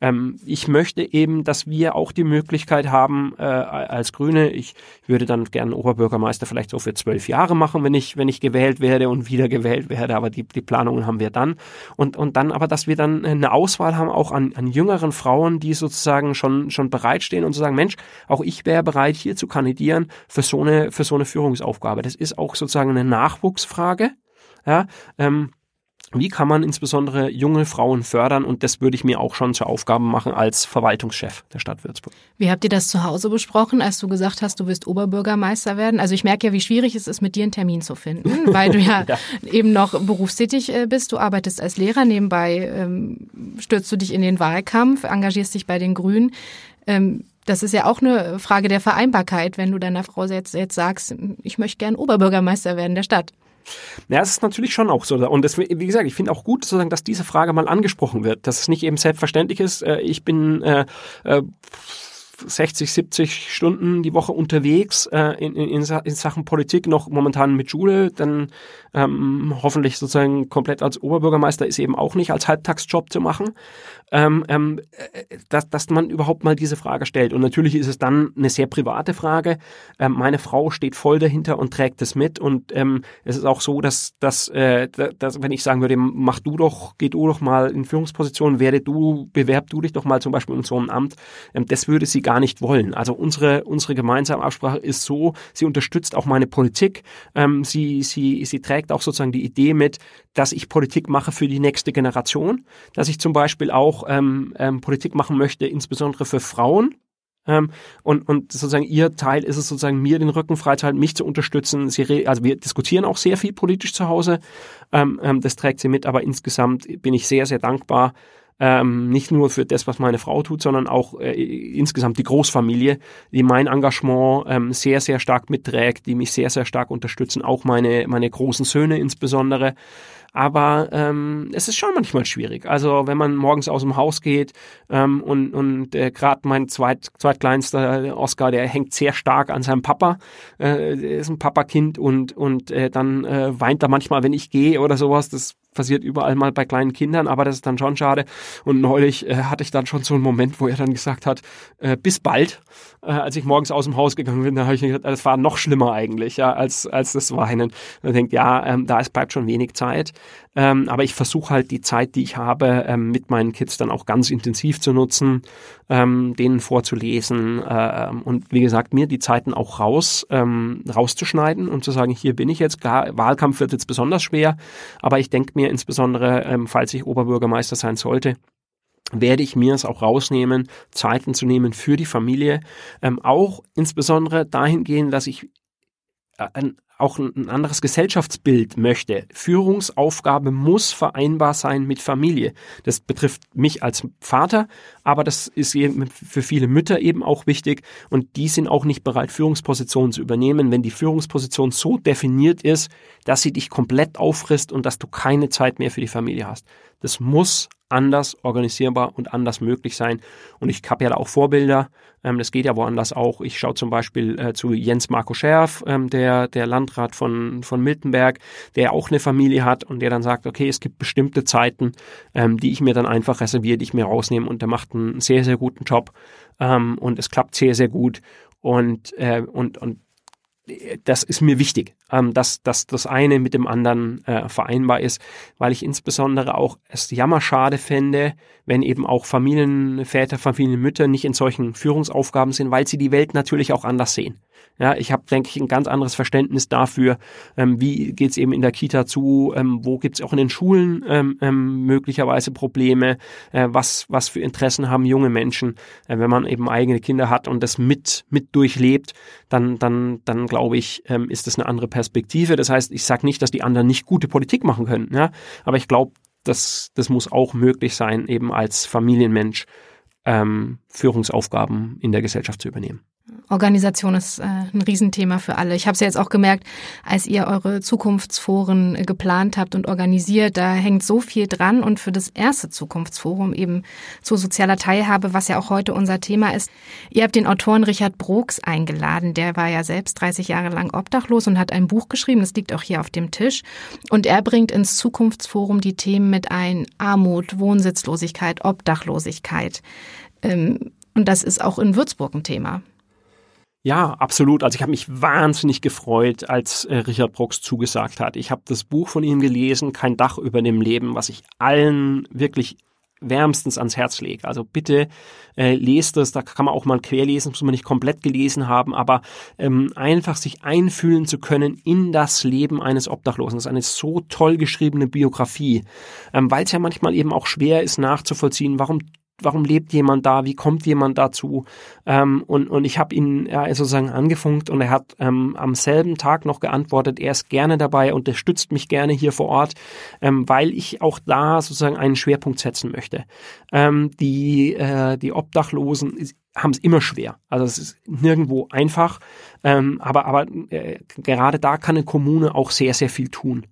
[SPEAKER 2] Ähm, ich möchte eben, dass wir auch die Möglichkeit haben, äh, als Grüne, ich würde dann gerne Oberbürgermeister vielleicht so für zwölf Jahre machen, wenn ich, wenn ich gewählt werde und wieder gewählt werde, aber die, die Planungen haben wir dann. Und, und dann aber, dass wir dann eine Auswahl haben, auch an, an jüngeren Frauen, die sozusagen schon, schon bereitstehen und zu sagen, Mensch, auch ich wäre bereit, hier zu kandidieren für so eine, für so eine Führungsaufgabe. Das ist auch sozusagen eine Nachwuchsfrage. Ja, ähm, wie kann man insbesondere junge Frauen fördern? Und das würde ich mir auch schon zur Aufgabe machen als Verwaltungschef der Stadt Würzburg.
[SPEAKER 1] Wie habt ihr das zu Hause besprochen, als du gesagt hast, du willst Oberbürgermeister werden? Also ich merke ja, wie schwierig es ist, mit dir einen Termin zu finden, weil du ja, ja. eben noch berufstätig äh, bist. Du arbeitest als Lehrer, nebenbei ähm, stürzt du dich in den Wahlkampf, engagierst dich bei den Grünen. Ähm, das ist ja auch eine Frage der Vereinbarkeit, wenn du deiner Frau jetzt, jetzt sagst, ich möchte gern Oberbürgermeister werden der Stadt.
[SPEAKER 2] Ja, es ist natürlich schon auch so. Und das, wie gesagt, ich finde auch gut, sozusagen, dass diese Frage mal angesprochen wird, dass es nicht eben selbstverständlich ist. Äh, ich bin äh, äh, 60, 70 Stunden die Woche unterwegs äh, in, in, in Sachen Politik, noch momentan mit Schule, dann ähm, hoffentlich sozusagen komplett als Oberbürgermeister ist eben auch nicht als Halbtagsjob zu machen, ähm, ähm, äh, dass, dass man überhaupt mal diese Frage stellt. Und natürlich ist es dann eine sehr private Frage. Ähm, meine Frau steht voll dahinter und trägt es mit. Und ähm, es ist auch so, dass, dass, äh, dass wenn ich sagen würde, mach du doch, geh du doch mal in Führungsposition, werde du, bewerb du dich doch mal zum Beispiel in so einem Amt, ähm, das würde sie gar nicht wollen. Also unsere, unsere gemeinsame Absprache ist so, sie unterstützt auch meine Politik, ähm, sie, sie, sie trägt auch sozusagen die Idee mit, dass ich Politik mache für die nächste Generation, dass ich zum Beispiel auch ähm, ähm, Politik machen möchte, insbesondere für Frauen, ähm, und, und sozusagen ihr Teil ist es sozusagen, mir den Rücken freizuhalten, mich zu unterstützen. Sie also wir diskutieren auch sehr viel politisch zu Hause. Ähm, ähm, das trägt sie mit, aber insgesamt bin ich sehr, sehr dankbar, ähm, nicht nur für das, was meine Frau tut, sondern auch äh, insgesamt die Großfamilie, die mein Engagement ähm, sehr, sehr stark mitträgt, die mich sehr, sehr stark unterstützen, auch meine, meine großen Söhne insbesondere. Aber ähm, es ist schon manchmal schwierig. Also wenn man morgens aus dem Haus geht ähm, und, und äh, gerade mein zweit, zweitkleinster Oscar, der hängt sehr stark an seinem Papa, äh, ist ein Papakind und, und äh, dann äh, weint er manchmal, wenn ich gehe oder sowas. Das passiert überall mal bei kleinen Kindern, aber das ist dann schon schade. Und neulich äh, hatte ich dann schon so einen Moment, wo er dann gesagt hat, äh, bis bald. Äh, als ich morgens aus dem Haus gegangen bin, da habe ich gesagt, das war noch schlimmer eigentlich, ja, als, als das Weinen. Und denkt, ja, ähm, da ist, bleibt schon wenig Zeit. Ähm, aber ich versuche halt die Zeit, die ich habe, ähm, mit meinen Kids dann auch ganz intensiv zu nutzen, ähm, denen vorzulesen äh, und wie gesagt, mir die Zeiten auch raus, ähm, rauszuschneiden und zu sagen, hier bin ich jetzt, gar, Wahlkampf wird jetzt besonders schwer, aber ich denke mir insbesondere, ähm, falls ich Oberbürgermeister sein sollte, werde ich mir es auch rausnehmen, Zeiten zu nehmen für die Familie, ähm, auch insbesondere dahingehend, dass ich äh, ein, auch ein anderes Gesellschaftsbild möchte. Führungsaufgabe muss vereinbar sein mit Familie. Das betrifft mich als Vater, aber das ist eben für viele Mütter eben auch wichtig und die sind auch nicht bereit, Führungspositionen zu übernehmen, wenn die Führungsposition so definiert ist, dass sie dich komplett auffrisst und dass du keine Zeit mehr für die Familie hast. Das muss anders organisierbar und anders möglich sein. Und ich habe ja da auch Vorbilder. Ähm, das geht ja woanders auch. Ich schaue zum Beispiel äh, zu Jens Marco Scherf, ähm, der, der Landrat von, von Miltenberg, der auch eine Familie hat und der dann sagt, okay, es gibt bestimmte Zeiten, ähm, die ich mir dann einfach reserviere, die ich mir rausnehme und der macht einen sehr, sehr guten Job. Ähm, und es klappt sehr, sehr gut. Und, äh, und, und das ist mir wichtig, ähm, dass, dass das eine mit dem anderen äh, vereinbar ist, weil ich insbesondere auch es jammerschade fände, wenn eben auch Familienväter, Familienmütter nicht in solchen Führungsaufgaben sind, weil sie die Welt natürlich auch anders sehen. Ja, ich habe, denke ich, ein ganz anderes Verständnis dafür, ähm, wie geht's eben in der Kita zu, ähm, wo gibt's auch in den Schulen ähm, ähm, möglicherweise Probleme, äh, was, was für Interessen haben junge Menschen, äh, wenn man eben eigene Kinder hat und das mit, mit durchlebt, dann, dann, dann glaube ich, ähm, ist das eine andere Perspektive. Das heißt, ich sage nicht, dass die anderen nicht gute Politik machen können, ja, aber ich glaube, das, das muss auch möglich sein, eben als Familienmensch ähm, Führungsaufgaben in der Gesellschaft zu übernehmen.
[SPEAKER 1] Organisation ist äh, ein Riesenthema für alle. Ich habe es ja jetzt auch gemerkt, als ihr eure Zukunftsforen äh, geplant habt und organisiert, da hängt so viel dran. Und für das erste Zukunftsforum eben zu sozialer Teilhabe, was ja auch heute unser Thema ist, ihr habt den Autoren Richard Brooks eingeladen. Der war ja selbst 30 Jahre lang obdachlos und hat ein Buch geschrieben, das liegt auch hier auf dem Tisch. Und er bringt ins Zukunftsforum die Themen mit ein Armut, Wohnsitzlosigkeit, Obdachlosigkeit. Ähm, und das ist auch in Würzburg ein Thema.
[SPEAKER 2] Ja, absolut. Also ich habe mich wahnsinnig gefreut, als äh, Richard Brooks zugesagt hat. Ich habe das Buch von ihm gelesen, Kein Dach über dem Leben, was ich allen wirklich wärmstens ans Herz lege. Also bitte äh, lest es, da kann man auch mal querlesen, muss man nicht komplett gelesen haben, aber ähm, einfach sich einfühlen zu können in das Leben eines Obdachlosen. Das ist eine so toll geschriebene Biografie, ähm, weil es ja manchmal eben auch schwer ist nachzuvollziehen, warum warum lebt jemand da, wie kommt jemand dazu? Ähm, und, und ich habe ihn ja, sozusagen angefunkt und er hat ähm, am selben Tag noch geantwortet, er ist gerne dabei, unterstützt mich gerne hier vor Ort, ähm, weil ich auch da sozusagen einen Schwerpunkt setzen möchte. Ähm, die, äh, die Obdachlosen haben es immer schwer. Also es ist nirgendwo einfach, ähm, aber, aber äh, gerade da kann eine Kommune auch sehr, sehr viel tun.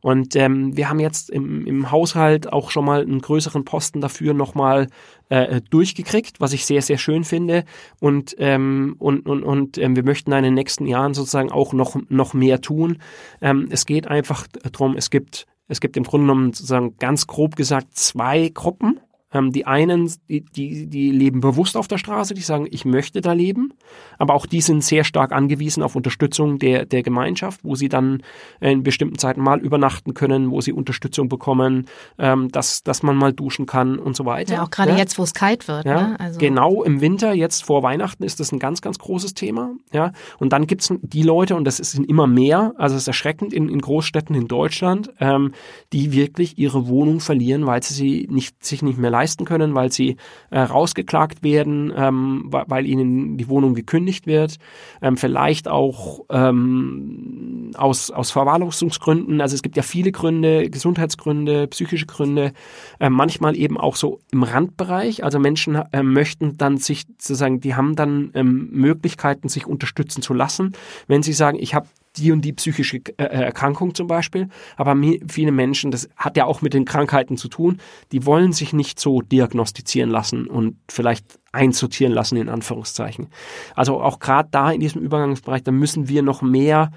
[SPEAKER 2] Und ähm, wir haben jetzt im, im Haushalt auch schon mal einen größeren Posten dafür nochmal äh, durchgekriegt, was ich sehr, sehr schön finde. Und, ähm, und, und, und ähm, wir möchten in den nächsten Jahren sozusagen auch noch, noch mehr tun. Ähm, es geht einfach darum, es gibt, es gibt im Grunde genommen sozusagen ganz grob gesagt zwei Gruppen ähm, die einen, die, die, die leben bewusst auf der Straße, die sagen, ich möchte da leben, aber auch die sind sehr stark angewiesen auf Unterstützung der, der Gemeinschaft, wo sie dann in bestimmten Zeiten mal übernachten können, wo sie Unterstützung bekommen, ähm, dass, dass man mal duschen kann und so weiter.
[SPEAKER 1] Ja, auch gerade ja. jetzt, wo es kalt wird.
[SPEAKER 2] Ja, ne? also. Genau im Winter, jetzt vor Weihnachten ist das ein ganz, ganz großes Thema. Ja, und dann gibt's die Leute, und das sind immer mehr, also es ist erschreckend in, in Großstädten in Deutschland, ähm, die wirklich ihre Wohnung verlieren, weil sie sie nicht, sich nicht mehr leisten leisten können, weil sie äh, rausgeklagt werden, ähm, weil ihnen die Wohnung gekündigt wird, ähm, vielleicht auch ähm, aus, aus Verwahrlosungsgründen. Also es gibt ja viele Gründe, Gesundheitsgründe, psychische Gründe, äh, manchmal eben auch so im Randbereich. Also Menschen äh, möchten dann sich sozusagen, die haben dann ähm, Möglichkeiten, sich unterstützen zu lassen, wenn sie sagen, ich habe die und die psychische äh, äh, Erkrankung zum Beispiel. Aber viele Menschen, das hat ja auch mit den Krankheiten zu tun, die wollen sich nicht so diagnostizieren lassen und vielleicht einsortieren lassen, in Anführungszeichen. Also auch gerade da in diesem Übergangsbereich, da müssen wir noch mehr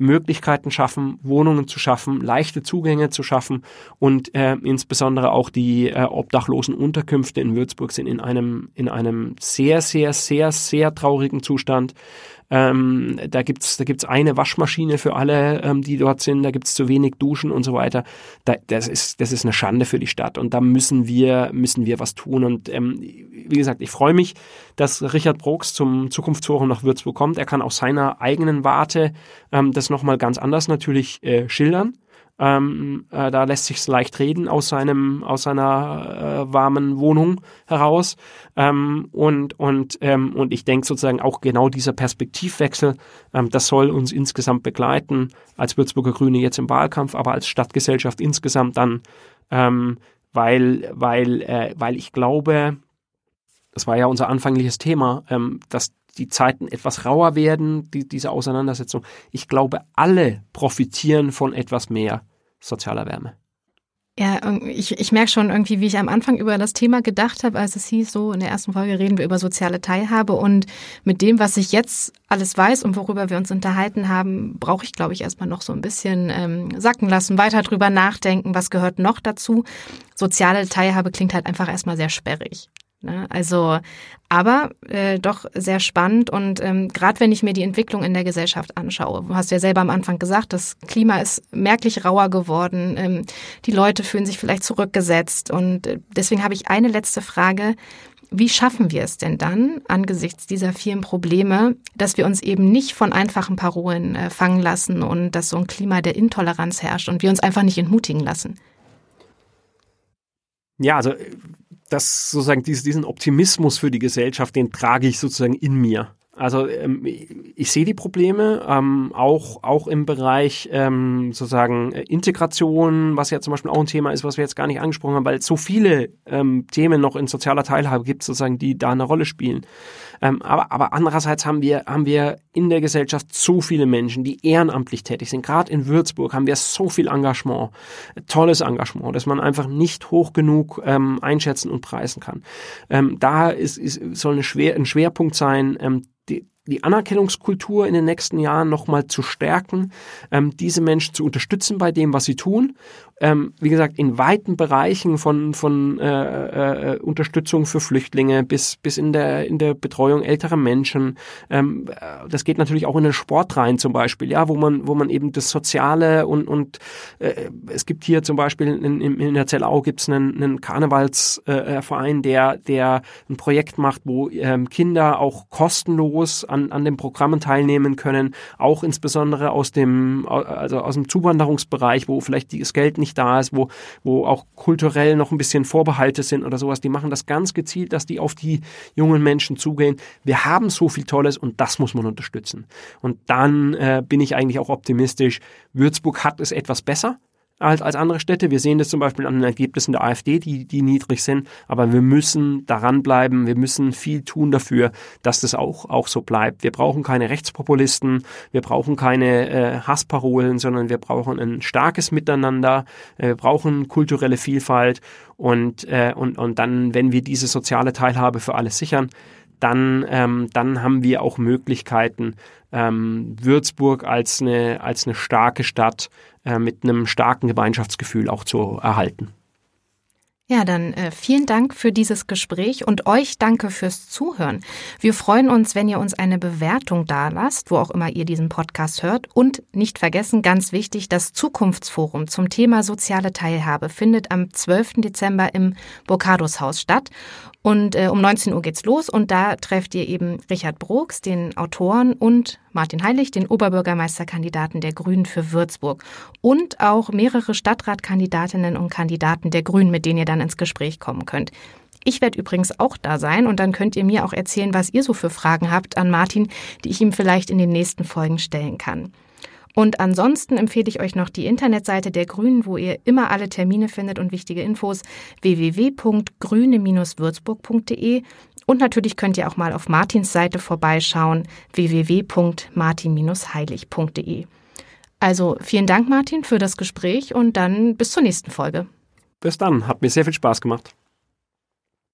[SPEAKER 2] Möglichkeiten schaffen, Wohnungen zu schaffen, leichte Zugänge zu schaffen und äh, insbesondere auch die äh, obdachlosen Unterkünfte in Würzburg sind in einem, in einem sehr, sehr, sehr, sehr traurigen Zustand. Ähm, da gibt's da gibt's eine Waschmaschine für alle, ähm, die dort sind. Da gibt's zu wenig Duschen und so weiter. Da, das ist das ist eine Schande für die Stadt und da müssen wir müssen wir was tun. Und ähm, wie gesagt, ich freue mich, dass Richard Brooks zum Zukunftsforum nach Würzburg kommt. Er kann aus seiner eigenen Warte ähm, das nochmal ganz anders natürlich äh, schildern. Ähm, äh, da lässt sich's leicht reden aus seinem aus seiner äh, warmen Wohnung heraus ähm, und und ähm, und ich denke sozusagen auch genau dieser Perspektivwechsel, ähm, das soll uns insgesamt begleiten als Würzburger Grüne jetzt im Wahlkampf, aber als Stadtgesellschaft insgesamt dann, ähm, weil weil äh, weil ich glaube, das war ja unser anfängliches Thema, ähm, dass die Zeiten etwas rauer werden, die, diese Auseinandersetzung. Ich glaube, alle profitieren von etwas mehr sozialer Wärme.
[SPEAKER 1] Ja, ich, ich merke schon irgendwie, wie ich am Anfang über das Thema gedacht habe, als es hieß, so in der ersten Folge reden wir über soziale Teilhabe und mit dem, was ich jetzt alles weiß und worüber wir uns unterhalten haben, brauche ich, glaube ich, erstmal noch so ein bisschen ähm, sacken lassen, weiter drüber nachdenken, was gehört noch dazu. Soziale Teilhabe klingt halt einfach erstmal sehr sperrig. Ne? Also, aber äh, doch sehr spannend und ähm, gerade wenn ich mir die Entwicklung in der Gesellschaft anschaue, du hast ja selber am Anfang gesagt, das Klima ist merklich rauer geworden, ähm, die Leute fühlen sich vielleicht zurückgesetzt und äh, deswegen habe ich eine letzte Frage. Wie schaffen wir es denn dann angesichts dieser vielen Probleme, dass wir uns eben nicht von einfachen Parolen äh, fangen lassen und dass so ein Klima der Intoleranz herrscht und wir uns einfach nicht entmutigen lassen?
[SPEAKER 2] Ja, also das sozusagen diesen Optimismus für die Gesellschaft, den trage ich sozusagen in mir. Also ähm, ich sehe die Probleme ähm, auch auch im Bereich ähm, sozusagen äh, Integration, was ja zum Beispiel auch ein Thema ist, was wir jetzt gar nicht angesprochen haben, weil es so viele ähm, Themen noch in sozialer Teilhabe gibt, sozusagen, die da eine Rolle spielen. Ähm, aber, aber andererseits haben wir haben wir in der Gesellschaft so viele Menschen, die ehrenamtlich tätig sind. Gerade in Würzburg haben wir so viel Engagement, tolles Engagement, dass man einfach nicht hoch genug ähm, einschätzen und preisen kann. Ähm, da ist, ist soll eine schwer, ein Schwerpunkt sein. Ähm, die, die Anerkennungskultur in den nächsten Jahren nochmal zu stärken, ähm, diese Menschen zu unterstützen bei dem, was sie tun ähm, wie gesagt, in weiten Bereichen von, von äh, äh, Unterstützung für Flüchtlinge bis, bis in, der, in der Betreuung älterer Menschen. Ähm, das geht natürlich auch in den Sport rein zum Beispiel, ja, wo man, wo man eben das Soziale und, und äh, es gibt hier zum Beispiel in, in, in der Zellau gibt es einen, einen Karnevalsverein, äh, der, der ein Projekt macht, wo ähm, Kinder auch kostenlos an, an den Programmen teilnehmen können, auch insbesondere aus dem, also aus dem Zuwanderungsbereich, wo vielleicht das Geld nicht nicht da ist, wo, wo auch kulturell noch ein bisschen Vorbehalte sind oder sowas. Die machen das ganz gezielt, dass die auf die jungen Menschen zugehen. Wir haben so viel Tolles und das muss man unterstützen. Und dann äh, bin ich eigentlich auch optimistisch. Würzburg hat es etwas besser als, als andere Städte. Wir sehen das zum Beispiel an den Ergebnissen der AfD, die, die niedrig sind. Aber wir müssen daran bleiben. Wir müssen viel tun dafür, dass das auch, auch so bleibt. Wir brauchen keine Rechtspopulisten. Wir brauchen keine äh, Hassparolen, sondern wir brauchen ein starkes Miteinander. Äh, wir brauchen kulturelle Vielfalt. Und, äh, und, und dann, wenn wir diese soziale Teilhabe für alle sichern, dann, ähm, dann haben wir auch Möglichkeiten, ähm, Würzburg als eine, als eine starke Stadt äh, mit einem starken Gemeinschaftsgefühl auch zu erhalten.
[SPEAKER 1] Ja, dann äh, vielen Dank für dieses Gespräch und euch danke fürs Zuhören. Wir freuen uns, wenn ihr uns eine Bewertung dalasst, wo auch immer ihr diesen Podcast hört. Und nicht vergessen, ganz wichtig, das Zukunftsforum zum Thema soziale Teilhabe findet am 12. Dezember im Burkados Haus statt. Und äh, um 19 Uhr geht's los und da trefft ihr eben Richard Brooks, den Autoren, und Martin Heilig, den Oberbürgermeisterkandidaten der Grünen für Würzburg. Und auch mehrere Stadtratkandidatinnen und Kandidaten der Grünen, mit denen ihr dann ins Gespräch kommen könnt. Ich werde übrigens auch da sein und dann könnt ihr mir auch erzählen, was ihr so für Fragen habt an Martin, die ich ihm vielleicht in den nächsten Folgen stellen kann. Und ansonsten empfehle ich euch noch die Internetseite der Grünen, wo ihr immer alle Termine findet und wichtige Infos www.grüne-würzburg.de und natürlich könnt ihr auch mal auf Martins Seite vorbeischauen www.martin-heilig.de. Also vielen Dank Martin für das Gespräch und dann bis zur nächsten Folge.
[SPEAKER 2] Bis dann, hat mir sehr viel Spaß gemacht.